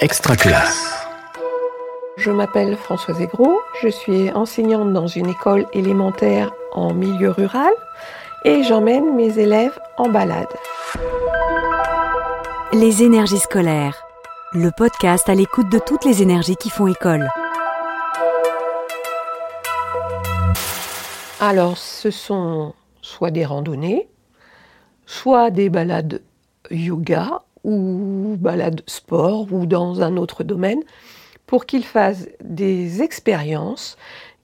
Extraculasse. Je m'appelle Françoise Aigros, je suis enseignante dans une école élémentaire en milieu rural et j'emmène mes élèves en balade. Les énergies scolaires, le podcast à l'écoute de toutes les énergies qui font école. Alors, ce sont soit des randonnées, soit des balades yoga ou balades sport ou dans un autre domaine pour qu'ils fassent des expériences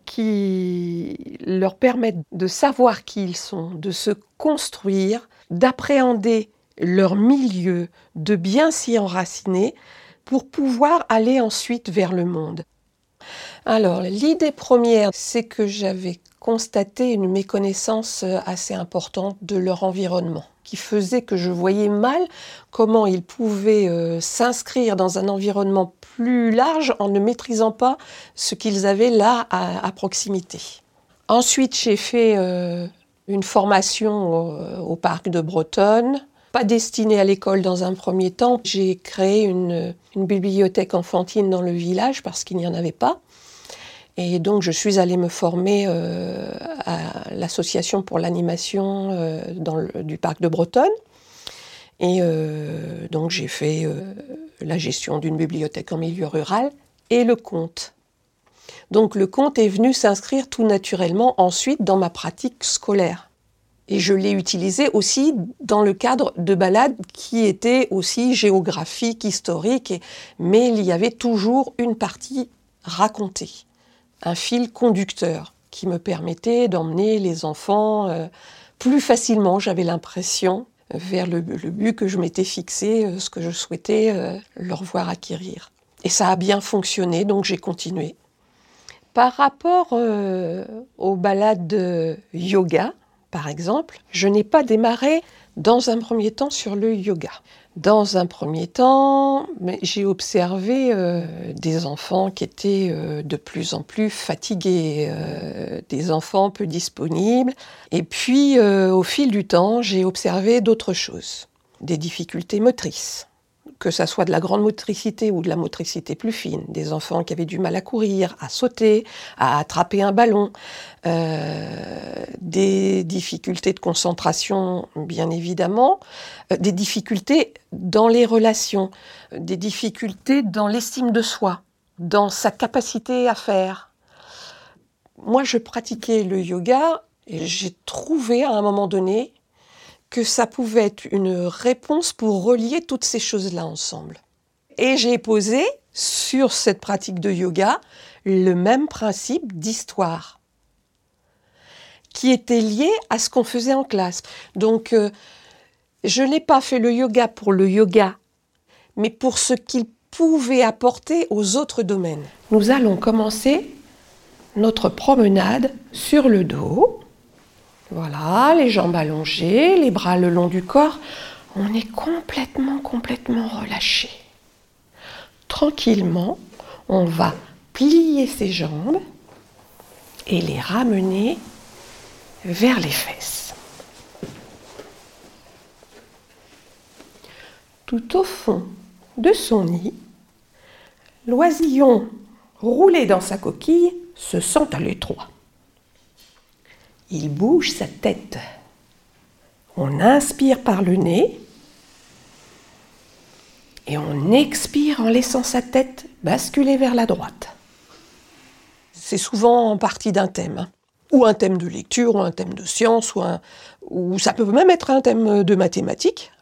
qui leur permettent de savoir qui ils sont, de se construire, d'appréhender leur milieu, de bien s'y enraciner pour pouvoir aller ensuite vers le monde. Alors, l'idée première, c'est que j'avais constaté une méconnaissance assez importante de leur environnement qui faisait que je voyais mal comment ils pouvaient euh, s'inscrire dans un environnement plus large en ne maîtrisant pas ce qu'ils avaient là à, proximité. Ensuite, j'ai fait euh, une formation au, parc de Bretonne, pas destinée à l'école dans un premier temps. J'ai créé une bibliothèque enfantine dans le village parce qu'il n'y en avait pas. Et donc, je suis allée me former euh, à l'association pour l'animation euh, du parc de Bretonne. Et euh, donc, j'ai fait la gestion d'une bibliothèque en milieu rural et le conte. Donc, le conte est venu s'inscrire tout naturellement ensuite dans ma pratique scolaire. Et je l'ai utilisé aussi dans le cadre de balades qui étaient aussi géographiques, historiques, mais il y avait toujours une partie racontée un fil conducteur qui me permettait d'emmener les enfants euh, plus facilement, j'avais l'impression, vers le, but que je m'étais fixé, euh, ce que je souhaitais euh, leur voir acquérir. Et ça a bien fonctionné, donc j'ai continué. Par rapport aux balades de yoga, par exemple, je n'ai pas démarré dans un premier temps sur le yoga. Dans un premier temps, j'ai observé euh, des enfants qui étaient euh, de plus en plus fatigués, euh, des enfants peu disponibles. Et puis, au fil du temps, j'ai observé d'autres choses, des difficultés motrices que ça soit de la grande motricité ou de la motricité plus fine, des enfants qui avaient du mal à courir, à sauter, à attraper un ballon, euh, des difficultés de concentration, bien évidemment, euh, des difficultés dans les relations, des difficultés dans l'estime de soi, dans sa capacité à faire. Moi, je pratiquais le yoga et j'ai trouvé à un moment donné que ça pouvait être une réponse pour relier toutes ces choses-là ensemble. Et j'ai posé sur cette pratique de yoga le même principe d'histoire qui était lié à ce qu'on faisait en classe. Donc, euh, je n'ai pas fait le yoga pour le yoga, mais pour ce qu'il pouvait apporter aux autres domaines. Nous allons commencer notre promenade sur le dos voilà, les jambes allongées, les bras le long du corps. On est complètement, complètement relâché. Tranquillement, on va plier ses jambes et les ramener vers les fesses. Tout au fond de son nid, l'oisillon roulé dans sa coquille se sent à l'étroit. Il bouge sa tête. On inspire par le nez et on expire en laissant sa tête basculer vers la droite. C'est souvent en partie d'un thème, hein. ou un thème de lecture, ou un thème de science, ou, ça peut même être un thème de mathématiques.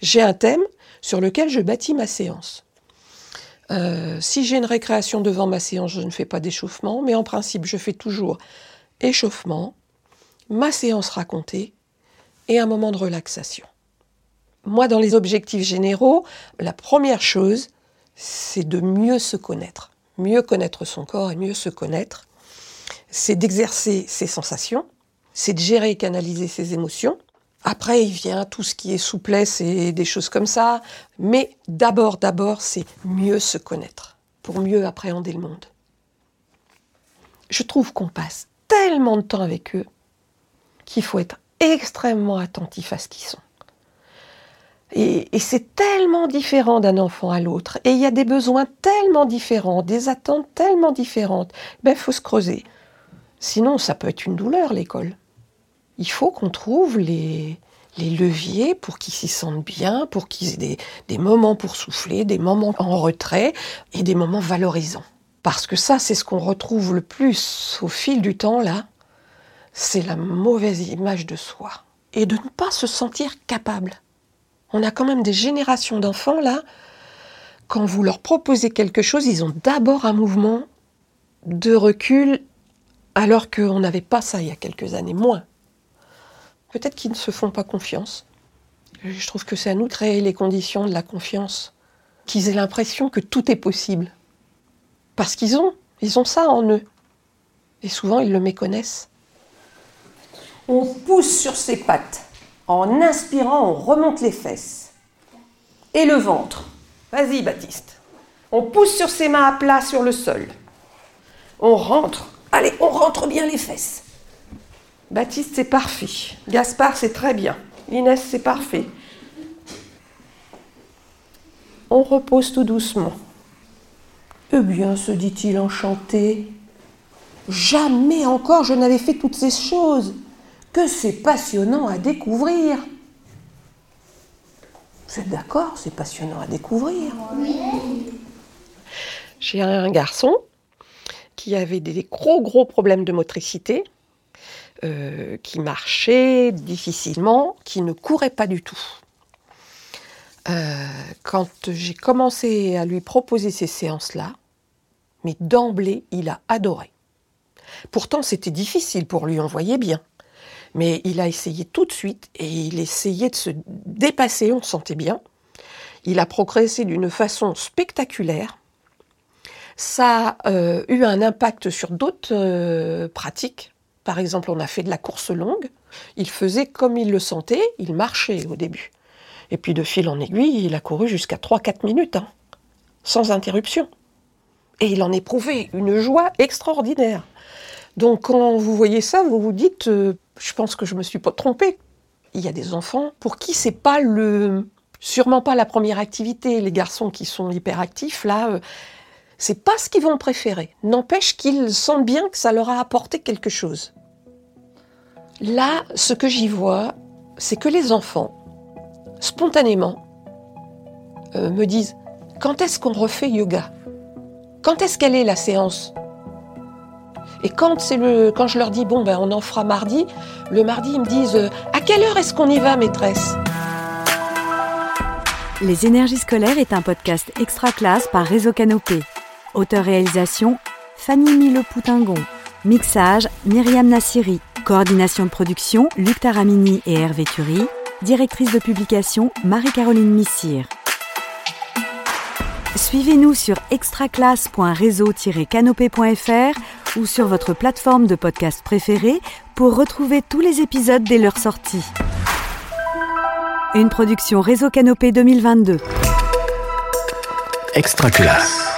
J'ai un thème sur lequel je bâtis ma séance. Euh, si j'ai une récréation devant ma séance, je ne fais pas d'échauffement, mais en principe, je fais toujours échauffement, ma séance racontée et un moment de relaxation. Moi, dans les objectifs généraux, la première chose, c'est de mieux se connaître. Mieux connaître son corps et mieux se connaître, c'est d'exercer ses sensations, c'est de gérer et canaliser ses émotions. Après, il vient tout ce qui est souplesse et des choses comme ça. Mais d'abord, d'abord, c'est mieux se connaître pour mieux appréhender le monde. Je trouve qu'on passe tellement de temps avec eux qu'il faut être extrêmement attentif à ce qu'ils sont. Et, c'est tellement différent d'un enfant à l'autre. Et il y a des besoins tellement différents, des attentes tellement différentes. Ben, il faut se creuser. Sinon, ça peut être une douleur, l'école. Il faut qu'on trouve les, leviers pour qu'ils s'y sentent bien, pour qu'ils aient des moments pour souffler, des moments en retrait et des moments valorisants. Parce que ça, c'est ce qu'on retrouve le plus au fil du temps, là. C'est la mauvaise image de soi. Et de ne pas se sentir capable. On a quand même des générations d'enfants, là. Quand vous leur proposez quelque chose, ils ont d'abord un mouvement de recul, alors qu'on n'avait pas ça il y a quelques années, moins. Peut-être qu'ils ne se font pas confiance. Je trouve que c'est à nous de créer les conditions de la confiance. Qu'ils aient l'impression que tout est possible. Parce qu'ils ont, ils ont ça en eux. Et souvent, ils le méconnaissent. On pousse sur ses pattes. En inspirant, on remonte les fesses. Et le ventre. Vas-y, Baptiste. On pousse sur ses mains à plat sur le sol. On rentre. Allez, on rentre bien les fesses. Baptiste, c'est parfait. Gaspard, c'est très bien. Inès, c'est parfait. On repose tout doucement. Eh bien, se dit-il enchanté, jamais encore je n'avais fait toutes ces choses. Que c'est passionnant à découvrir. Vous êtes d'accord C'est passionnant à découvrir? J'ai un garçon qui avait des gros gros problèmes de motricité, euh, qui marchait difficilement, qui ne courait pas du tout. Euh, quand j'ai commencé à lui proposer ces séances-là, mais d'emblée, il a adoré. Pourtant, c'était difficile pour lui, on voyait bien. Mais il a essayé tout de suite et il essayait de se dépasser, on sentait bien. Il a progressé d'une façon spectaculaire. Ça a euh, eu un impact sur d'autres euh, pratiques. Par exemple, on a fait de la course longue. Il faisait comme il le sentait, il marchait au début. Et puis de fil en aiguille, il a couru jusqu'à 3-4 minutes, hein, sans interruption. Et il en éprouvait une joie extraordinaire. Donc quand vous voyez ça, vous vous dites, euh, je pense que je me suis pas trompée. Il y a des enfants pour qui c'est pas le, sûrement pas la première activité. Les garçons qui sont hyperactifs, là, euh, c'est pas ce qu'ils vont préférer. N'empêche qu'ils sentent bien que ça leur a apporté quelque chose. Là, ce que j'y vois, c'est que les enfants, spontanément, euh, me disent quand est-ce qu'on refait yoga? Quand est-ce qu'elle est la séance? Et quand c'est le, quand je leur dis bon ben on en fera mardi, le mardi ils me disent euh, à quelle heure est-ce qu'on y va, maîtresse? Les énergies scolaires est un podcast extra classe par Réseau Canopé. Auteur-réalisation Fanny Mille Poutingon. Mixage Myriam Nassiri. Coordination de production Luc Taramini et Hervé Thury. Directrice de publication Marie-Caroline Missire. Suivez-nous sur extraclasse.réseau-canopé.fr ou sur votre plateforme de podcast préférée pour retrouver tous les épisodes dès leur sortie. Une production Réseau Canopé 2022. Extra classe.